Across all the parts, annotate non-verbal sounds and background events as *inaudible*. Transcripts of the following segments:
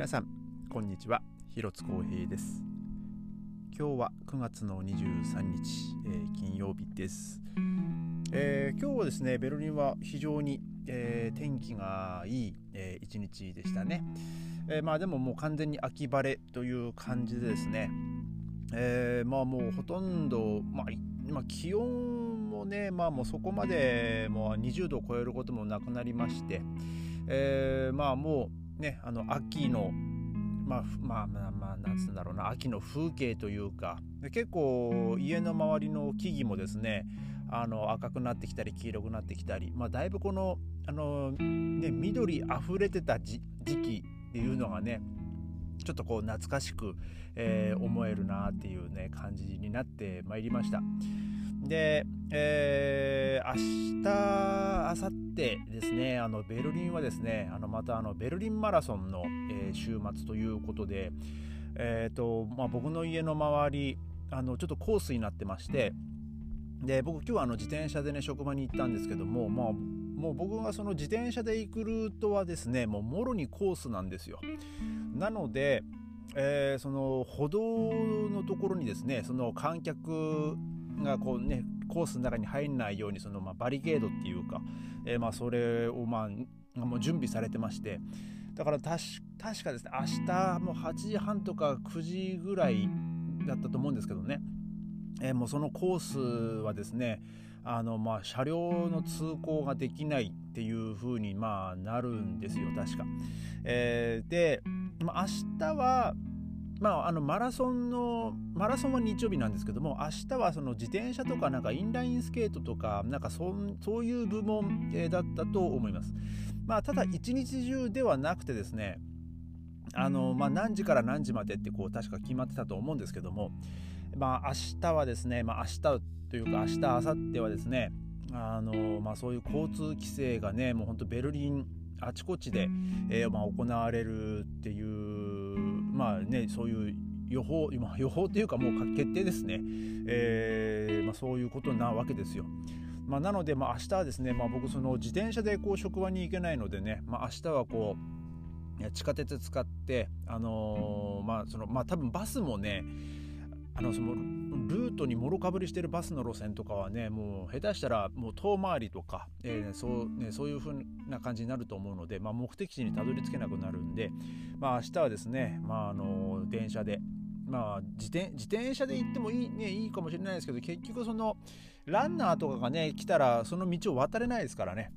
皆さんこんにちは。広津光平です。今日は9月の23日、えー、金曜日です、えー、今日はですねベルリンは非常に、えー、天気がいい、えー、一日でしたね、えまあでももう完全に秋晴れという感じでですね、えまあもうほとんど、まあ、今気温もねまあもうそこまでもう20度を超えることもなくなりまして、えまあもうねあの秋のまあまあまあまあなんつうんだろうな秋の風景というかで結構家の周りの木々もですねあの赤くなってきたり黄色くなってきたり、まあ、だいぶこのあの、ね、緑あふれてた時期っていうのがねちょっとこう懐かしく、えー、思えるなっていうね感じになってまいりました。で、えー、明日、明後日ですね、あのベルリンはですね、あのまたあのベルリンマラソンの、えー、週末ということで、えーとまあ、僕の家の周り、あのちょっとコースになってまして、で僕今日はあの自転車でね職場に行ったんですけども、まあ、もう僕がその自転車で行くルートはですねもうもろにコースなんですよ。なので、えー、その歩道のところにですねその観客がこうねコースの中に入んないようにそのまあバリケードっていうか、えー、まあそれをまあもう準備されてましてだから確かですね明日も8時半とか9時ぐらいだったと思うんですけどね、えー、もうそのコースはですねあのまあ車両の通行ができないっていう風にまあなるんですよ確か。えー、で、まあ、明日はまあ、あのマラソンのマラソンは日曜日なんですけども明日はその自転車とかなんかインラインスケートとかなんかそそういう部門、え、だったと思います。まあ、ただ一日中ではなくてですねあの、まあ、何時から何時までってこう確か決まってたと思うんですけども、まあ、明日はですね、まあ、明日というか明日明後日はですねあの、まあ、そういう交通規制がねもう本当ベルリンあちこちで、えーまあ、行われるっていうまあねそういう予報今予報というかもう決定ですね、えーまあ、そういうことなわけですよ。まあ、なので、まあ、明日はですね、まあ、僕その自転車でこう職場に行けないのでね、まあ、明日はこう地下鉄使って、あのー、まあそのまあ、多分バスもねあのそのルートにもろかぶりしてるバスの路線とかはねもう下手したらもう遠回りとか、えー、そうね、そういう風な感じになると思うので、まあ、目的地にたどり着けなくなるんで、まあ、明日はですね、まあ、あの電車で、まあ、自転自転車で行ってもいい,、ね、いいかもしれないですけど結局そのランナーとかがね来たらその道を渡れないですからね。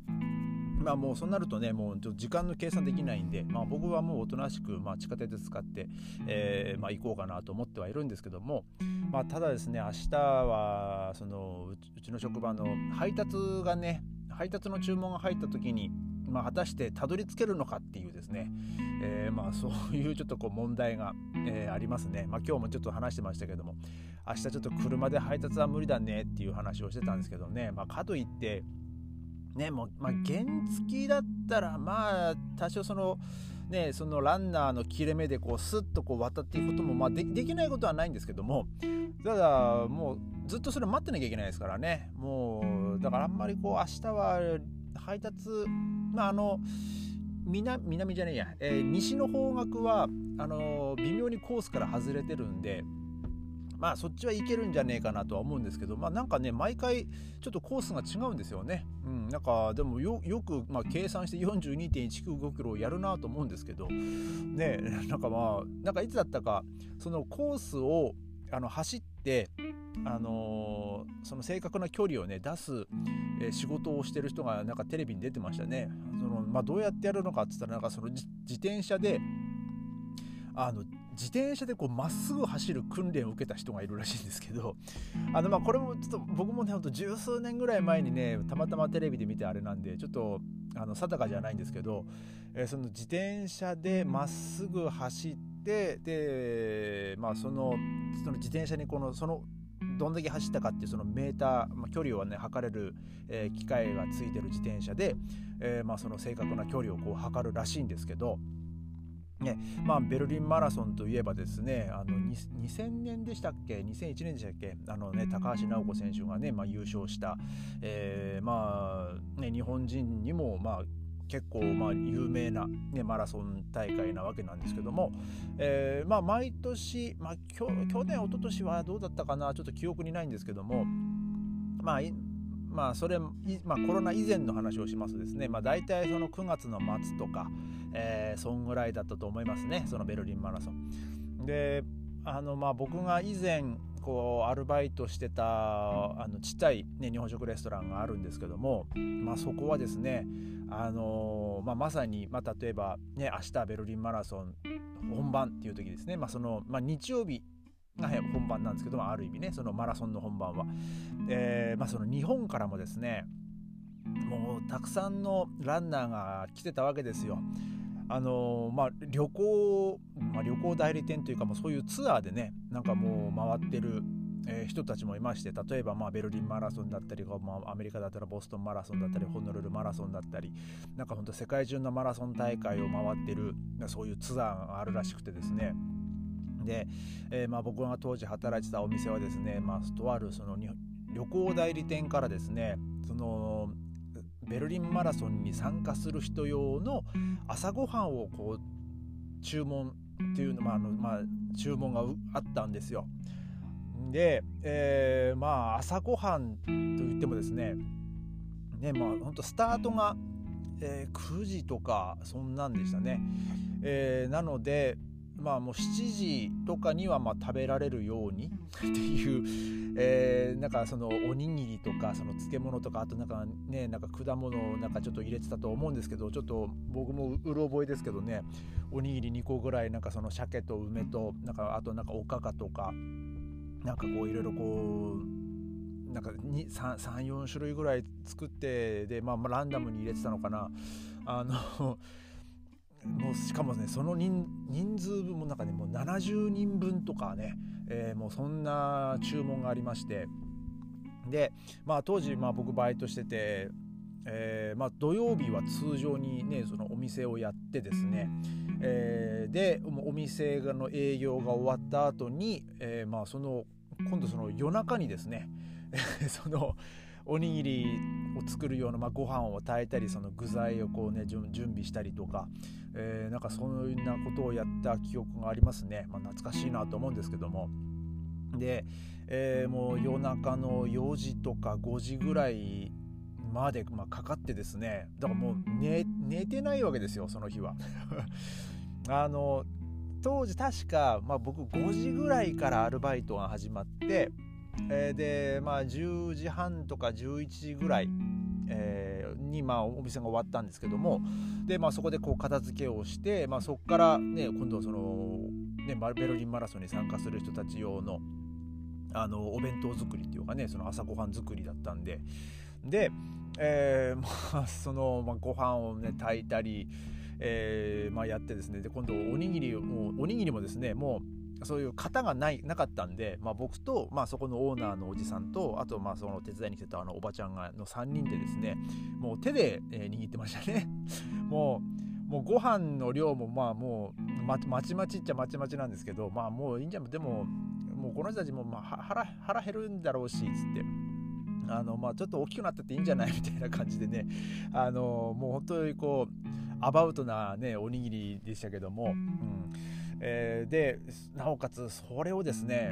まあもうそうなるとねもう時間の計算できないんで、まあ、僕はもうおとなしく、まあ、地下鉄使って、えーまあ、行こうかなと思ってはいるんですけども、まあ、ただですね明日はそのうちの職場の配達がね配達の注文が入った時に、まあ、果たしてたどり着けるのかっていうですね、えー、まあそういうちょっとこう問題が、えー、ありますね、まあ、今日もちょっと話してましたけども明日ちょっと車で配達は無理だねっていう話をしてたんですけどね、まあ、かといってねもう、まあ、原付だったらまあ多少そのねそのランナーの切れ目でこうスッとこう渡っていくことも、まあで、できないことはないんですけどもただもうずっとそれ待ってなきゃいけないですからね。もうだからあんまりこう明日は配達まああの南南じゃねえや、えー、西の方角はあの微妙にコースから外れてるんでまあそっちはいけるんじゃねえかなとは思うんですけどまあなんかね毎回ちょっとコースが違うんですよね。うん、なんかでもよく、まあ、計算して42.195キロをやるなと思うんですけどね *laughs* なんかまあなんかいつだったかそのコースをあの走ってあのー、その正確な距離をね出す、えー、仕事をしてる人がなんかテレビに出てましたね。そのまあ、どうやってやるのかって言ったらなんかその自転車であの自転車でこうまっすぐ走る訓練を受けた人がいるらしいんですけど *laughs* あのまあこれもちょっと僕もねほんと十数年ぐらい前にねたまたまテレビで見てあれなんでちょっとあの定かじゃないんですけど、えー、その自転車でまっすぐ走ってでまあそのその自転車にこのそのどんだけ走ったかっていうそのメーター、まあ、距離をね測れる、えー、機械がついてる自転車で、えー、まあその正確な距離をこう測るらしいんですけどねまあ、ベルリンマラソンといえばですねあの2000年でしたっけ2001年でしたっけあの、ね、高橋尚子選手がね、まあ、優勝した、えー、まあね、日本人にも、まあ結構まあ有名な、ね、マラソン大会なわけなんですけども、えー、まあ毎年、まあ、去年一昨年はどうだったかなちょっと記憶にないんですけどもまあまあそれ、まあ、コロナ以前の話をしますとですね、まあ、大体その9月の末とか、えー、そんぐらいだったと思いますね。そのベルリンマラソン。であのまあ僕が以前こうアルバイトしてたあのちっちゃい、ね、日本食レストランがあるんですけども、まあ、そこはですね、あのまあ、まさに、まあ、例えば、ね、明日ベルリンマラソン本番っていう時ですね、まあそのまあ、日曜日が本番なんですけどもある意味ねそのマラソンの本番は、えーまあ、その日本からもですねもうたくさんのランナーが来てたわけですよ。あのまあ、旅行、まあ、旅行代理店というかもうそういうツアーでねなんかもう回ってる、えー、人たちもいまして例えばまあベルリンマラソンだったり、まあ、アメリカだったらボストンマラソンだったりホノルルマラソンだったりなんか本当世界中のマラソン大会を回ってるそういうツアーがあるらしくてですねで、えー、まあ僕が当時働いてたお店はですね、まあ、とあるその旅行代理店からですねそのベルリンマラソンに参加する人用の朝ごはんをこう注文っていうの,、まあのまあ、注文があったんですよ。で、えー、まあ朝ごはんといってもですねねまあ本当スタートが、えー、9時とかそんなんでしたね。えー、なのでまあもう7時とかにはま食べられるようにっていう、えー、なんかそのおにぎりとかその漬物とかあとなんかねなんか果物なんかちょっと入れてたと思うんですけどちょっと僕もうろ覚えですけどねおにぎり2個ぐらいなんかその鮭と梅となんかあとなんかおかかとかなんかこういろいろこうなんか34種類ぐらい作ってで、まあ、ランダムに入れてたのかな。あのもしかもねその人数分もなんかねもう70人分とかね、えー、もうそんな注文がありまして。でまあ当時まあ僕バイトしてて、えー、まあ土曜日は通常にねそのお店をやってですね、えー、でお店の営業が終わった後に、え、まあその今度その夜中にですね *laughs* そのおにぎりを作るような、まあ、ご飯を炊いたりその具材をこうね準備したりとか、えー、なんかそんなことをやった記憶がありますね、まあ、懐かしいなと思うんですけども。で、えー、もう夜中の4時とか5時ぐらいまで、まあ、かかってですね。だからもう寝寝てないわけですよその日は。*laughs* あの当時確か、まあ、僕5時ぐらいからアルバイトが始まってえー、でまあ10時半とか11時ぐらい、えー、にまあお店が終わったんですけどもで、まあ、そこでこう片付けをして、まあ、そこからね今度その、ね、ベルリンマラソンに参加する人たち用のあのお弁当作りっていうかねその朝ごはん作りだったんでで、えー、*laughs* まあその、まあ、ご飯をね炊いたり、えーまあ、やってですねで今度おにぎりもおにぎりもですねもうそういう型がないなかったんで、まあ、僕と、まあ、そこのオーナーのおじさんとあとまあその手伝いに来てたあのおばちゃんがの3人でですねもう手で、えー、握ってましたね。*laughs* もうもうご飯の量もまあもうままちまちっちゃまちまちなんですけどまあもういいんじゃん。でももうこの人たちもまあ腹腹減るんだろうしつって。あのまあちょっと大きくなってていいんじゃない？*laughs* みたいな感じでね。あのもう本当にこうアバウトなねおにぎりでしたけども、うんえー、でなおかつそれをですね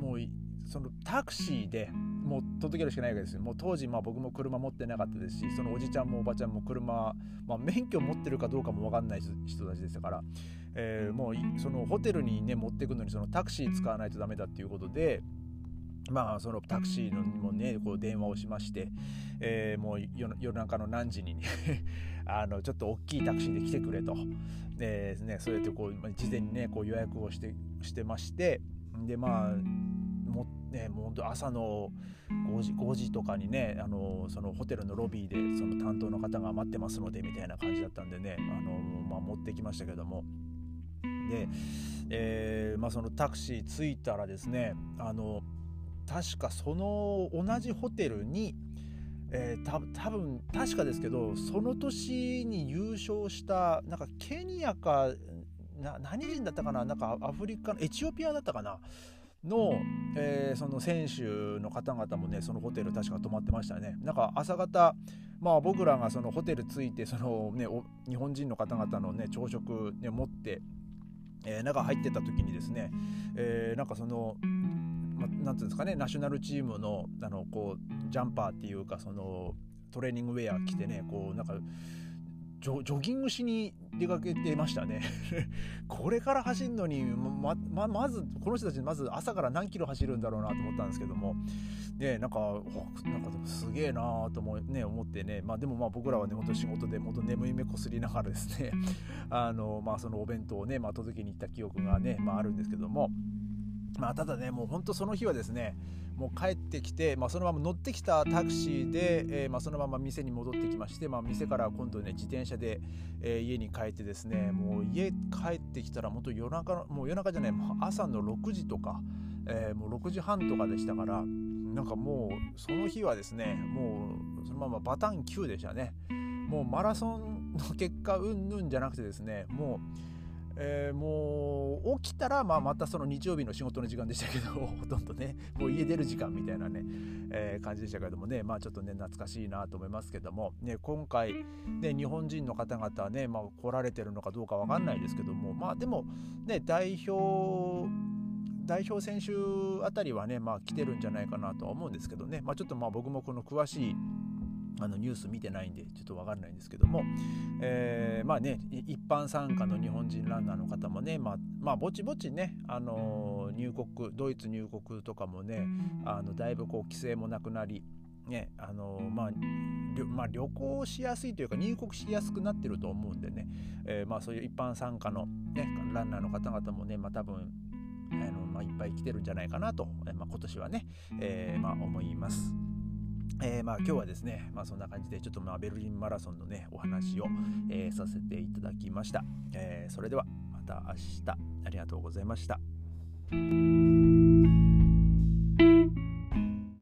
もうそのタクシーでもう届けるしかないわけですよ。もう当時まあ僕も車持ってなかったですしそのおじちゃんもおばちゃんも車、まあ、免許持ってるかどうかも分かんない人たちでしたから、えー、もうそのホテルにね持ってくのにそのタクシー使わないとダメだっていうことでまあそのタクシーにもねこう電話をしまして、えー、もう夜中の何時にねあのちょっと大きいタクシーで来てくれと。で、ね、そうやってこう事前にねこう予約をしてしてまして。でまあもね、もう朝の5時 ,5 時とかにねあのそのホテルのロビーでその担当の方が待ってますのでみたいな感じだったんでねあの、まあ、持ってきましたけども。で、えーまあ、そのタクシー着いたらですねあの確かその同じホテルに、えー、た多分確かですけどその年に優勝したなんかケニアかな何人だったかななんかアフリカエチオピアだったかなの,、えー、その選手の方々もねそのホテル確か泊まってましたね。なんか朝方まあ、僕らがそのホテル着いてその、ね、日本人の方々の、ね、朝食、ね、持って、えー、中入ってた時にですね、えー、なんかその、ていうんですかねナショナルチームのあのこうジャンパーっていうかそのトレーニングウェア着てねこうなんかジョジョギングしに出かけてましたね。*laughs* これから走るのにまままずこの人たちまず朝から何キロ走るんだろうなと思ったんですけども。ねなんかなんかすげえなと思,、ね、思ってね。まあでもまあ僕らはね本当仕事で本当眠い目こすりながらですね。*laughs* あのまあそのお弁当をね、まあ、届けに行った記憶がね、まあ、あるんですけどもまあただねもう本当その日はですねもう帰ってきて、まあ、そのまま乗ってきたタクシーで、えー、まあ、そのまま店に戻ってきまして、まあ、店から今度ね自転車で、えー、家に帰ってですねもう家帰ってきたらもっと夜中もう夜中じゃないもう朝の6時とか、えー、もう6時半とかでしたからなんかもうその日はですねもうそのままバタン9でしたね。もうマラソンの結果うんぬんじゃなくてですねもうえー、もう起きたら、まあ、またその日曜日の仕事の時間でしたけど *laughs* ほとんどねもう家出る時間みたいなね、えー、感じでしたけどもねまあちょっとね懐かしいなと思いますけども、ね、今回、ね、日本人の方々ね、まあ、来られてるのかどうか分かんないですけどもまあでもね代表代表選手あたりはね、まあ、来てるんじゃないかなとは思うんですけどね、まあ、ちょっとまあ僕もこの詳しいあのニュース見てないんでちょっと分かんないんですけども、えー、まあね一般参加の日本人ランナーの方もねまあ、まあ、ぼちぼちね、あのー、入国ドイツ入国とかもねあのだいぶこう規制もなくなりねあのー、まあまあ、旅行しやすいというか入国しやすくなってると思うんでね、え、まあ、そういう一般参加の、ね、ランナーの方々もね、まあ、多分あの、まあ、いっぱい来てるんじゃないかなと、まあ、今年はね、えまあ、思います。えー、まあ今日はですね、まあ、そんな感じでちょっとまあベルリンマラソンのねお話を、えー、させていただきました、えー、それではまた明日。ありがとうございました。